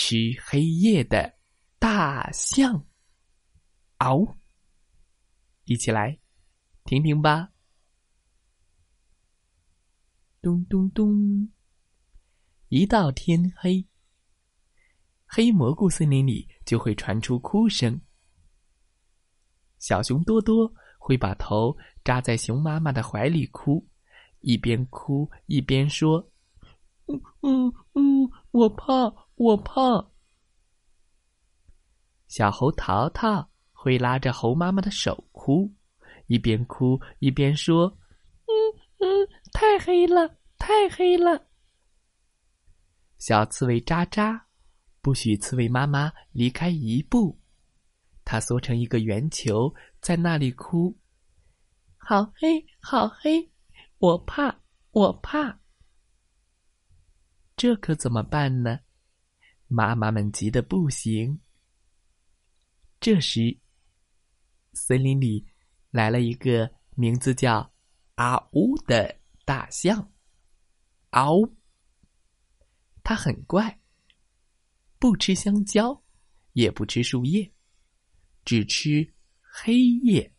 吃黑夜的大象》。嗷！一起来听听吧。咚咚咚！一到天黑，黑蘑菇森林里就会传出哭声。小熊多多会把头扎在熊妈妈的怀里哭。一边哭一边说：“嗯嗯嗯，我怕，我怕。”小猴淘淘会拉着猴妈妈的手哭，一边哭一边说：“嗯嗯，太黑了，太黑了。”小刺猬渣渣不许刺猬妈妈离开一步，它缩成一个圆球，在那里哭：“好黑，好黑。”我怕，我怕，这可怎么办呢？妈妈们急得不行。这时，森林里来了一个名字叫阿乌的大象。嗷！它很怪，不吃香蕉，也不吃树叶，只吃黑夜。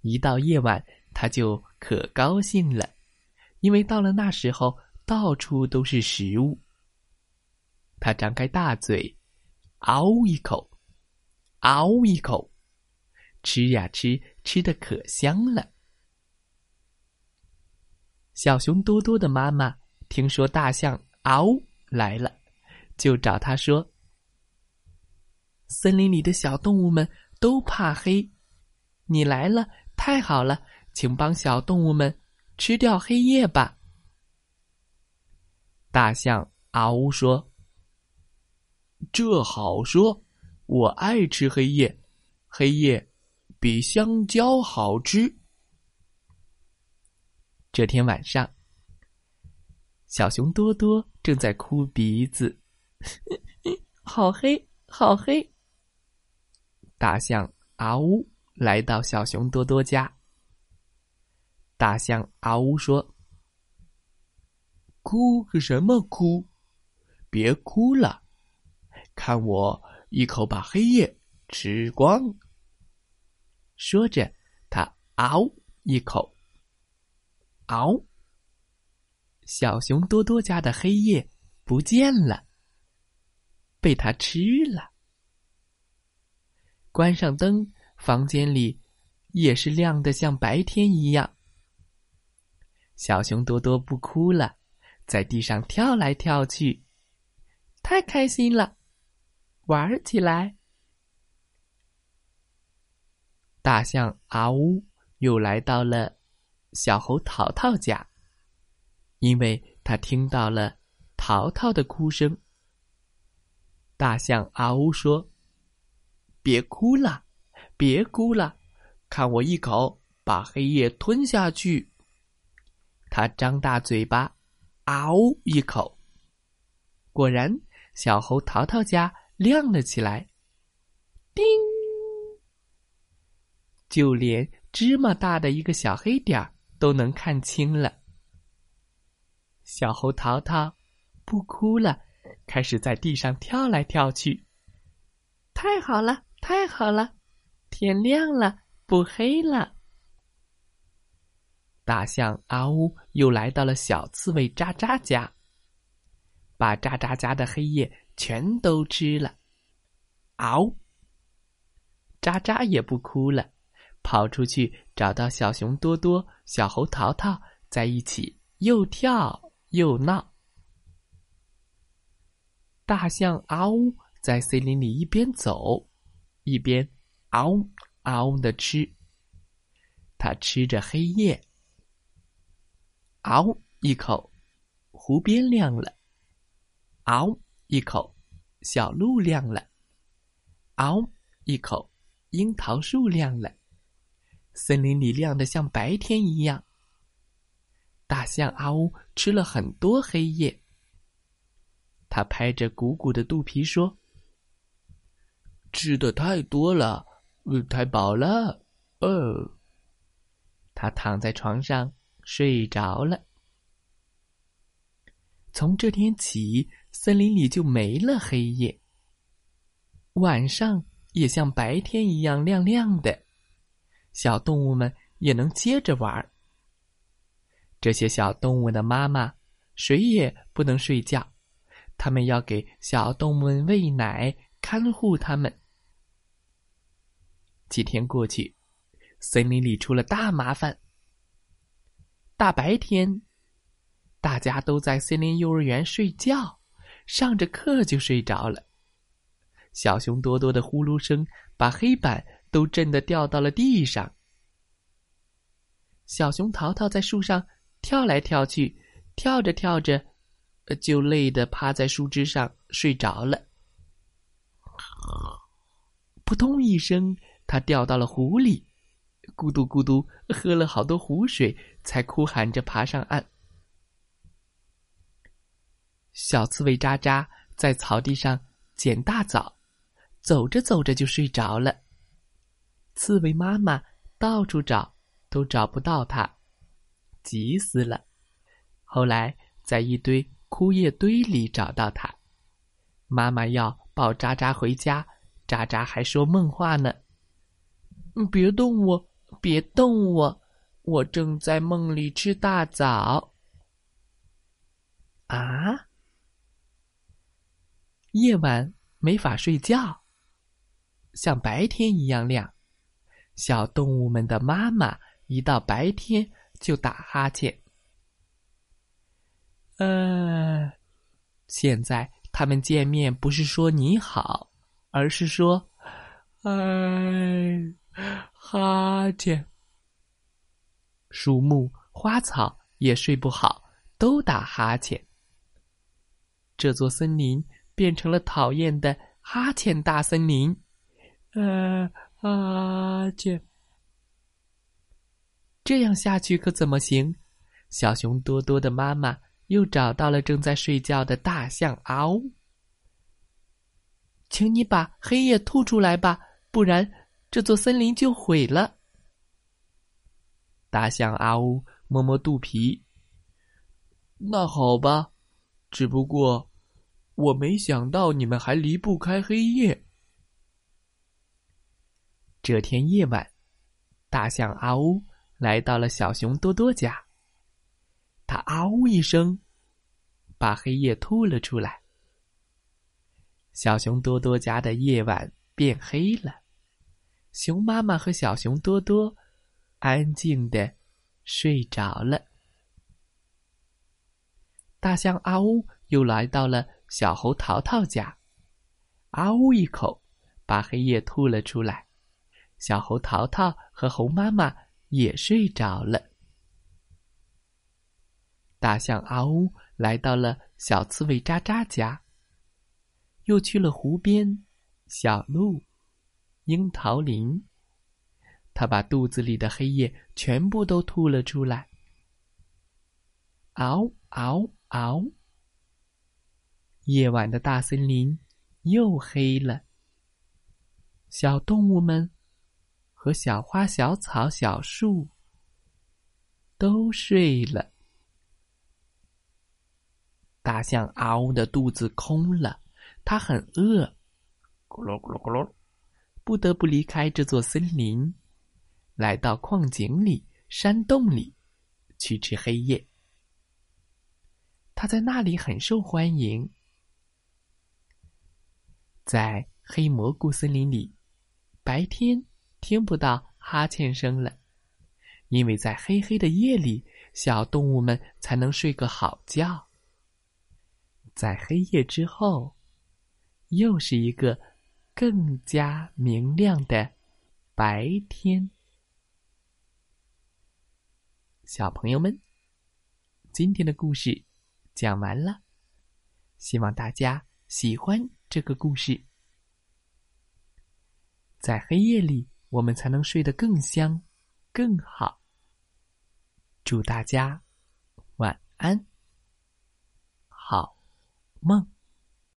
一到夜晚。他就可高兴了，因为到了那时候，到处都是食物。他张开大嘴，嗷一口，嗷一口，吃呀吃，吃的可香了。小熊多多的妈妈听说大象嗷来了，就找他说：“森林里的小动物们都怕黑，你来了，太好了。”请帮小动物们吃掉黑夜吧。大象嗷呜说：“这好说，我爱吃黑夜，黑夜比香蕉好吃。”这天晚上，小熊多多正在哭鼻子，好黑，好黑。大象阿呜来到小熊多多家。大象阿呜说：“哭什么哭？别哭了，看我一口把黑夜吃光。”说着，他嗷一口，嗷，小熊多多家的黑夜不见了，被他吃了。关上灯，房间里也是亮的像白天一样。小熊多多不哭了，在地上跳来跳去，太开心了，玩起来。大象阿乌又来到了小猴淘淘家，因为他听到了淘淘的哭声。大象阿乌说：“别哭了，别哭了，看我一口把黑夜吞下去。”他张大嘴巴，嗷一口。果然，小猴淘淘家亮了起来。叮！就连芝麻大的一个小黑点儿都能看清了。小猴淘淘不哭了，开始在地上跳来跳去。太好了，太好了，天亮了，不黑了。大象阿呜又来到了小刺猬渣渣家，把渣渣家的黑夜全都吃了。嗷！渣渣也不哭了，跑出去找到小熊多多、小猴淘淘在一起，又跳又闹。大象嗷呜在森林里一边走，一边嗷嗷的吃。它吃着黑夜。嗷！一口，湖边亮了。嗷一口，小鹿亮了；嗷一口，樱桃树亮了。森林里亮得像白天一样。大象阿乌吃了很多黑夜。他拍着鼓鼓的肚皮说：“吃的太多了，太饱了。”哦，他躺在床上睡着了。从这天起，森林里就没了黑夜，晚上也像白天一样亮亮的。小动物们也能接着玩。这些小动物的妈妈谁也不能睡觉，他们要给小动物们喂奶，看护它们。几天过去，森林里出了大麻烦。大白天，大家都在森林幼儿园睡觉，上着课就睡着了。小熊多多的呼噜声把黑板。都震得掉到了地上。小熊淘淘在树上跳来跳去，跳着跳着，就累得趴在树枝上睡着了。扑通一声，他掉到了湖里，咕嘟咕嘟喝了好多湖水，才哭喊着爬上岸。小刺猬渣渣在草地上捡大枣，走着走着就睡着了。刺猬妈妈到处找，都找不到它，急死了。后来在一堆枯叶堆里找到它，妈妈要抱渣渣回家，渣渣还说梦话呢：“别动我，别动我，我正在梦里吃大枣。”啊！夜晚没法睡觉，像白天一样亮。小动物们的妈妈一到白天就打哈欠。呃，现在他们见面不是说你好，而是说“哎，哈欠”。树木、花草也睡不好，都打哈欠。这座森林变成了讨厌的哈欠大森林。呃。啊！这这样下去可怎么行？小熊多多的妈妈又找到了正在睡觉的大象阿呜，请你把黑夜吐出来吧，不然这座森林就毁了。大象阿呜摸摸肚皮，那好吧，只不过我没想到你们还离不开黑夜。这天夜晚，大象阿呜来到了小熊多多家。他啊呜一声，把黑夜吐了出来。小熊多多家的夜晚变黑了，熊妈妈和小熊多多安静的睡着了。大象阿呜又来到了小猴淘淘家，啊呜一口，把黑夜吐了出来。小猴淘淘和猴妈妈也睡着了。大象阿呜来到了小刺猬渣渣家，又去了湖边、小路、樱桃林。他把肚子里的黑夜全部都吐了出来。嗷嗷嗷！夜晚的大森林又黑了。小动物们。和小花、小草、小树都睡了。大象嗷呜的肚子空了，它很饿，咕噜咕噜咕噜，不得不离开这座森林，来到矿井里、山洞里去吃黑夜。它在那里很受欢迎，在黑蘑菇森林里，白天。听不到哈欠声了，因为在黑黑的夜里，小动物们才能睡个好觉。在黑夜之后，又是一个更加明亮的白天。小朋友们，今天的故事讲完了。希望大家喜欢这个故事。在黑夜里，我们才能睡得更香、更好。祝大家晚安，好梦。